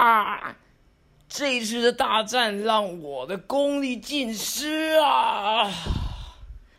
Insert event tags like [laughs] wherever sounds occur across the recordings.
啊！这次的大战让我的功力尽失啊！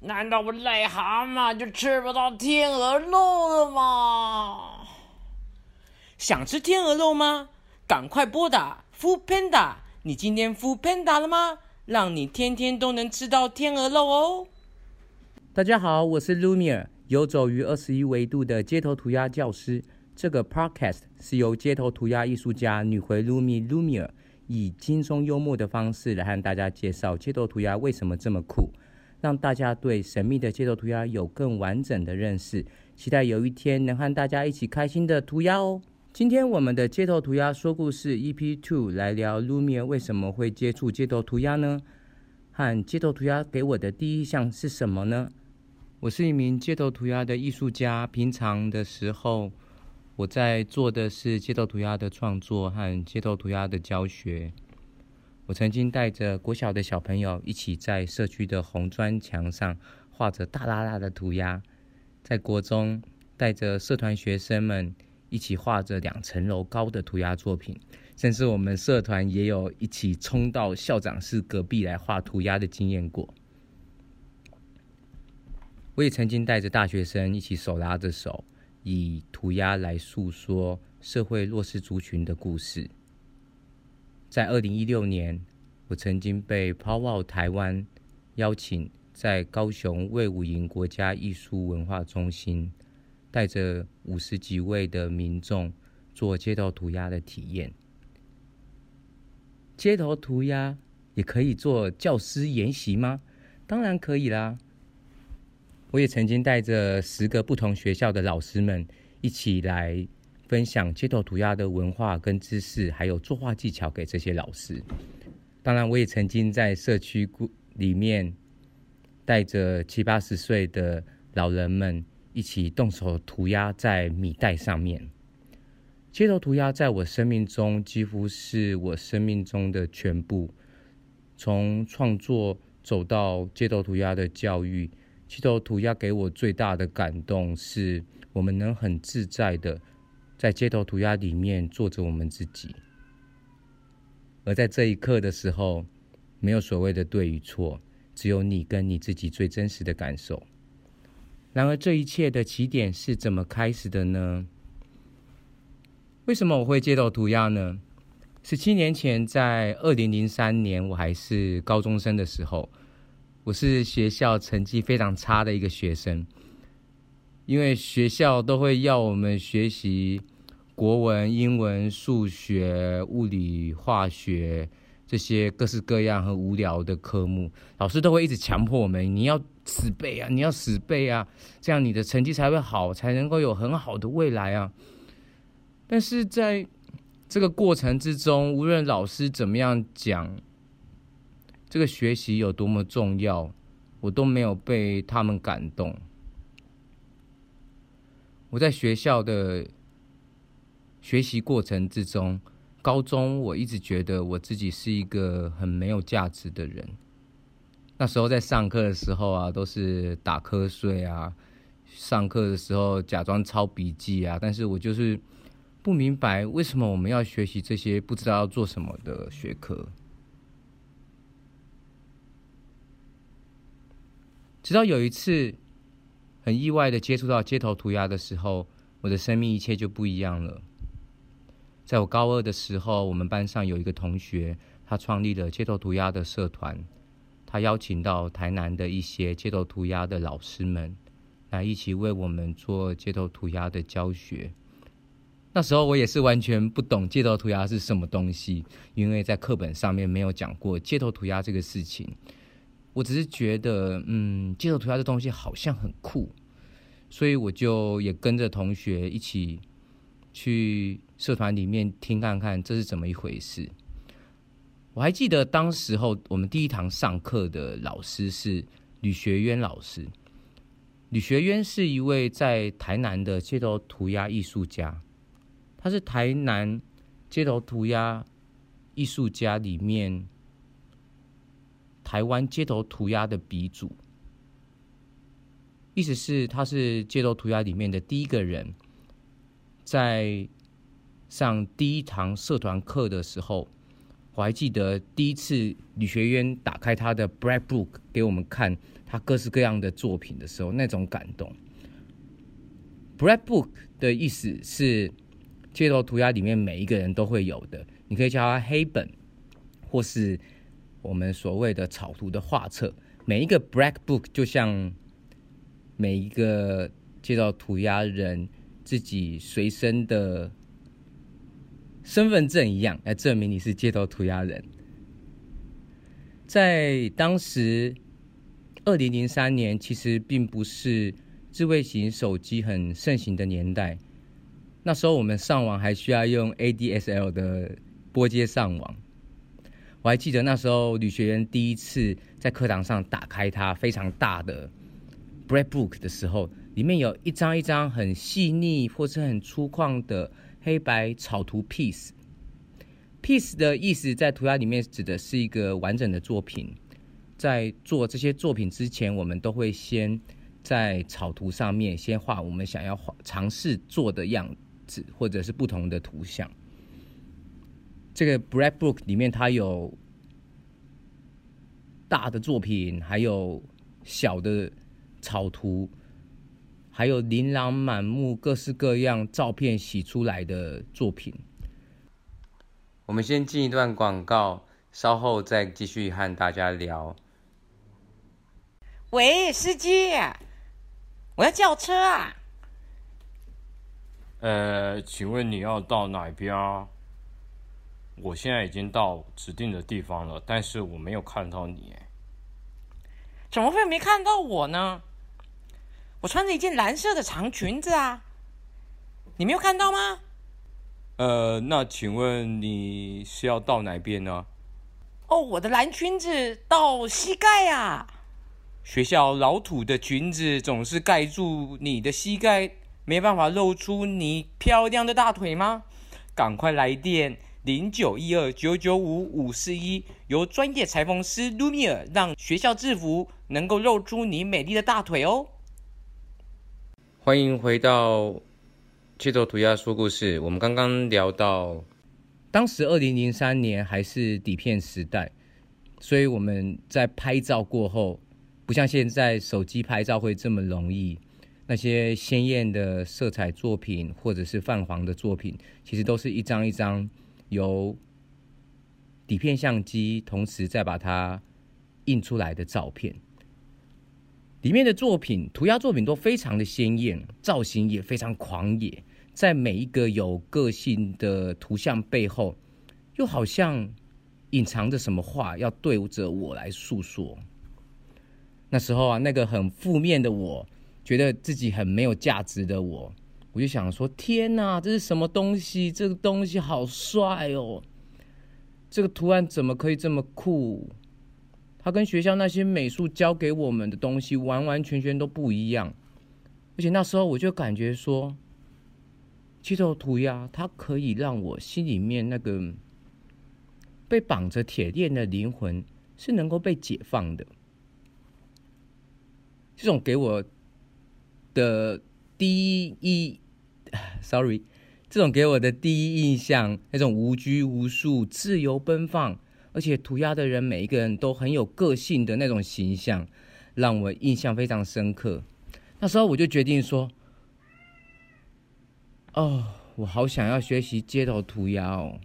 难道我癞蛤蟆就吃不到天鹅肉了吗？想吃天鹅肉吗？赶快拨打 Food Panda！你今天 Food Panda 了吗？让你天天都能吃到天鹅肉哦！大家好，我是 Lumiere，游走于二十一维度的街头涂鸦教师。这个 Podcast 是由街头涂鸦艺术家女回 Lumi Lumiere 以轻松幽默的方式来和大家介绍街头涂鸦为什么这么酷。让大家对神秘的街头涂鸦有更完整的认识，期待有一天能和大家一起开心的涂鸦哦。今天我们的街头涂鸦说故事 EP Two 来聊 Lumia 为什么会接触街头涂鸦呢？和街头涂鸦给我的第一印象是什么呢？我是一名街头涂鸦的艺术家，平常的时候我在做的是街头涂鸦的创作和街头涂鸦的教学。我曾经带着国小的小朋友一起在社区的红砖墙上画着大大大的涂鸦，在国中带着社团学生们一起画着两层楼高的涂鸦作品，甚至我们社团也有一起冲到校长室隔壁来画涂鸦的经验过。我也曾经带着大学生一起手拉着手，以涂鸦来诉说社会弱势族群的故事。在二零一六年，我曾经被 Power 台湾邀请，在高雄魏武营国家艺术文化中心，带着五十几位的民众做街头涂鸦的体验。街头涂鸦也可以做教师研习吗？当然可以啦！我也曾经带着十个不同学校的老师们一起来。分享街头涂鸦的文化跟知识，还有作画技巧给这些老师。当然，我也曾经在社区里面带着七八十岁的老人们一起动手涂鸦在米袋上面。街头涂鸦在我生命中几乎是我生命中的全部。从创作走到街头涂鸦的教育，街头涂鸦给我最大的感动是我们能很自在的。在街头涂鸦里面做着我们自己，而在这一刻的时候，没有所谓的对与错，只有你跟你自己最真实的感受。然而，这一切的起点是怎么开始的呢？为什么我会街头涂鸦呢？十七年前，在二零零三年，我还是高中生的时候，我是学校成绩非常差的一个学生，因为学校都会要我们学习。国文、英文、数学、物理、化学这些各式各样和无聊的科目，老师都会一直强迫我们：你要死背啊，你要死背啊，这样你的成绩才会好，才能够有很好的未来啊。但是在这个过程之中，无论老师怎么样讲，这个学习有多么重要，我都没有被他们感动。我在学校的。学习过程之中，高中我一直觉得我自己是一个很没有价值的人。那时候在上课的时候啊，都是打瞌睡啊，上课的时候假装抄笔记啊，但是我就是不明白为什么我们要学习这些不知道要做什么的学科。直到有一次很意外的接触到街头涂鸦的时候，我的生命一切就不一样了。在我高二的时候，我们班上有一个同学，他创立了街头涂鸦的社团。他邀请到台南的一些街头涂鸦的老师们，来一起为我们做街头涂鸦的教学。那时候我也是完全不懂街头涂鸦是什么东西，因为在课本上面没有讲过街头涂鸦这个事情。我只是觉得，嗯，街头涂鸦这东西好像很酷，所以我就也跟着同学一起去。社团里面听看看这是怎么一回事。我还记得当时候我们第一堂上课的老师是吕学渊老师。吕学渊是一位在台南的街头涂鸦艺术家，他是台南街头涂鸦艺术家里面台湾街头涂鸦的鼻祖，意思是他是街头涂鸦里面的第一个人，在。上第一堂社团课的时候，我还记得第一次女学渊打开他的 Black Book 给我们看他各式各样的作品的时候，那种感动。Black Book 的意思是街头涂鸦里面每一个人都会有的，你可以叫它黑本，或是我们所谓的草图的画册。每一个 Black Book 就像每一个街头涂鸦人自己随身的身份证一样，来证明你是街头涂鸦人。在当时，二零零三年，其实并不是智慧型手机很盛行的年代。那时候我们上网还需要用 ADSL 的拨接上网。我还记得那时候女学员第一次在课堂上打开它非常大的 bread Book 的时候，里面有一张一张很细腻或是很粗犷的黑白草图 piece。piece 的意思在涂鸦里面指的是一个完整的作品。在做这些作品之前，我们都会先在草图上面先画我们想要画尝试做的样子，或者是不同的图像。这个 Black Book 里面，它有大的作品，还有小的草图，还有琳琅满目、各式各样照片洗出来的作品。我们先进一段广告，稍后再继续和大家聊。喂，司机，我要叫车啊。呃，请问你要到哪边？我现在已经到指定的地方了，但是我没有看到你。怎么会没看到我呢？我穿着一件蓝色的长裙子啊，你没有看到吗？呃，那请问你是要到哪边呢？哦，我的蓝裙子到膝盖呀。学校老土的裙子总是盖住你的膝盖，没办法露出你漂亮的大腿吗？赶快来电！零九一二九九五五四一，由专业裁缝师卢米尔让学校制服能够露出你美丽的大腿哦。欢迎回到街头涂鸦说故事。我们刚刚聊到，当时二零零三年还是底片时代，所以我们在拍照过后，不像现在手机拍照会这么容易。那些鲜艳的色彩作品或者是泛黄的作品，其实都是一张一张。由底片相机同时再把它印出来的照片，里面的作品涂鸦作品都非常的鲜艳，造型也非常狂野，在每一个有个性的图像背后，又好像隐藏着什么话要对着我来诉说。那时候啊，那个很负面的我，觉得自己很没有价值的我。我就想说，天哪，这是什么东西？这个东西好帅哦！这个图案怎么可以这么酷？它跟学校那些美术教给我们的东西完完全全都不一样。而且那时候我就感觉说，街头涂鸦它可以让我心里面那个被绑着铁链的灵魂是能够被解放的。这种给我的第一。[laughs] Sorry，这种给我的第一印象，那种无拘无束、自由奔放，而且涂鸦的人每一个人都很有个性的那种形象，让我印象非常深刻。那时候我就决定说：“哦，我好想要学习街头涂鸦哦。”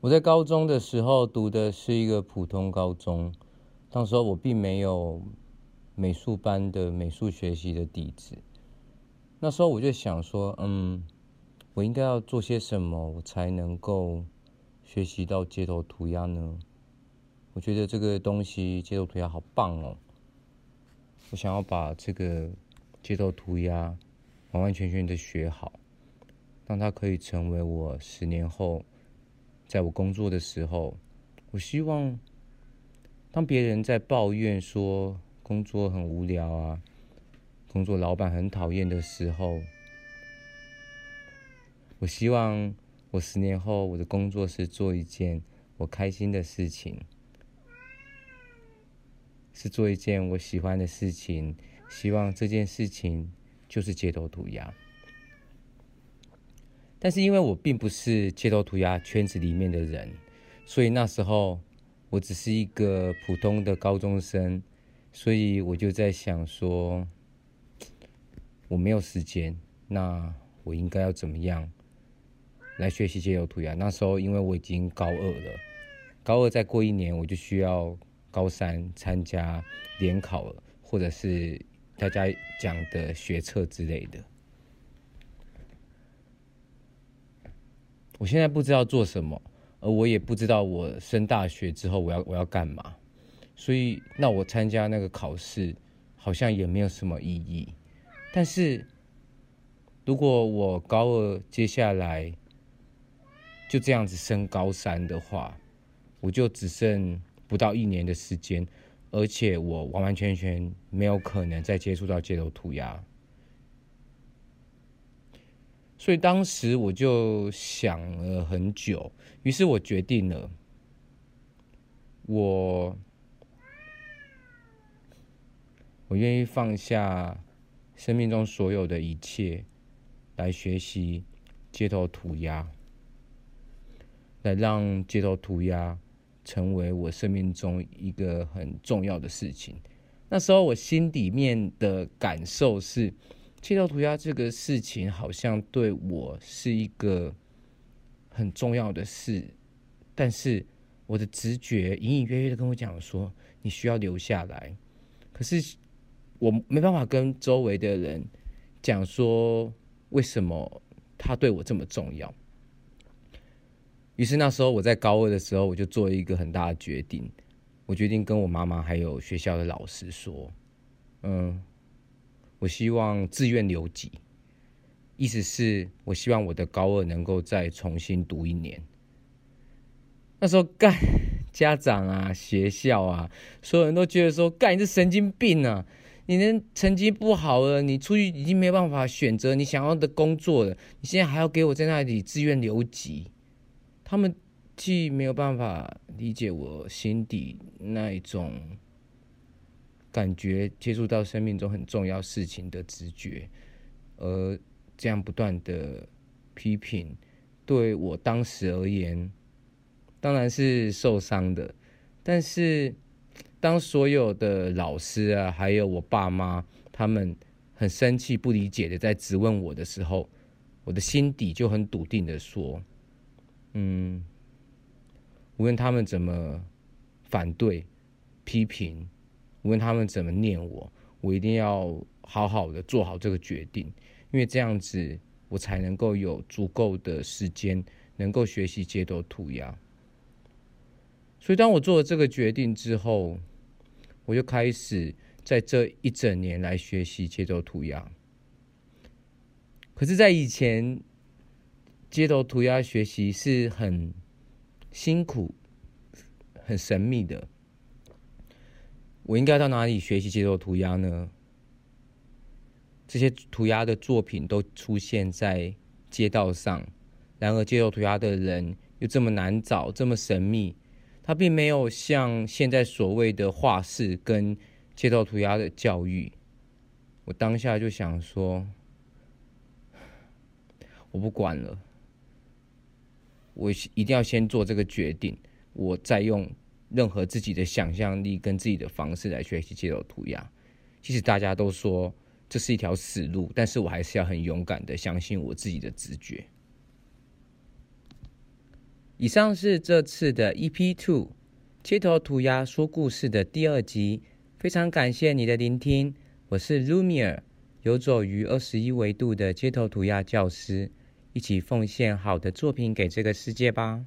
我在高中的时候读的是一个普通高中，当时候我并没有。美术班的美术学习的底子，那时候我就想说，嗯，我应该要做些什么，我才能够学习到街头涂鸦呢？我觉得这个东西街头涂鸦好棒哦！我想要把这个街头涂鸦完完全全的学好，让它可以成为我十年后在我工作的时候，我希望当别人在抱怨说。工作很无聊啊，工作老板很讨厌的时候，我希望我十年后我的工作是做一件我开心的事情，是做一件我喜欢的事情。希望这件事情就是街头涂鸦。但是因为我并不是街头涂鸦圈子里面的人，所以那时候我只是一个普通的高中生，所以我就在想说，我没有时间，那我应该要怎么样来学习街头涂鸦？那时候因为我已经高二了，高二再过一年我就需要高三参加联考了，或者是大家讲的学测之类的。我现在不知道做什么，而我也不知道我升大学之后我要我要干嘛，所以那我参加那个考试好像也没有什么意义。但是如果我高二接下来就这样子升高三的话，我就只剩不到一年的时间，而且我完完全全没有可能再接触到街头涂鸦。所以当时我就想了很久，于是我决定了，我我愿意放下生命中所有的一切，来学习街头涂鸦，来让街头涂鸦成为我生命中一个很重要的事情。那时候我心里面的感受是。街头涂鸦这个事情好像对我是一个很重要的事，但是我的直觉隐隐约约的跟我讲说，你需要留下来。可是我没办法跟周围的人讲说为什么他对我这么重要。于是那时候我在高二的时候，我就做了一个很大的决定，我决定跟我妈妈还有学校的老师说，嗯。我希望自愿留级，意思是我希望我的高二能够再重新读一年。那时候干 [laughs] 家长啊、学校啊，所有人都觉得说干你是神经病啊！你的成绩不好了，你出去已经没有办法选择你想要的工作了，你现在还要给我在那里自愿留级？他们既没有办法理解我心底那一种。感觉接触到生命中很重要事情的直觉，而这样不断的批评，对我当时而言，当然是受伤的。但是，当所有的老师啊，还有我爸妈，他们很生气、不理解的在质问我的时候，我的心底就很笃定的说：“嗯，无论他们怎么反对、批评。”无论他们怎么念我，我一定要好好的做好这个决定，因为这样子我才能够有足够的时间，能够学习街头涂鸦。所以，当我做了这个决定之后，我就开始在这一整年来学习街头涂鸦。可是，在以前，街头涂鸦学习是很辛苦、很神秘的。我应该到哪里学习街头涂鸦呢？这些涂鸦的作品都出现在街道上，然而街头涂鸦的人又这么难找，这么神秘。他并没有像现在所谓的画室跟街头涂鸦的教育。我当下就想说，我不管了，我一定要先做这个决定，我再用。任何自己的想象力跟自己的方式来学习街头涂鸦，其实大家都说这是一条死路，但是我还是要很勇敢的相信我自己的直觉。以上是这次的 EP Two 街头涂鸦说故事的第二集，非常感谢你的聆听，我是 Lumiere，游走于二十一维度的街头涂鸦教师，一起奉献好的作品给这个世界吧。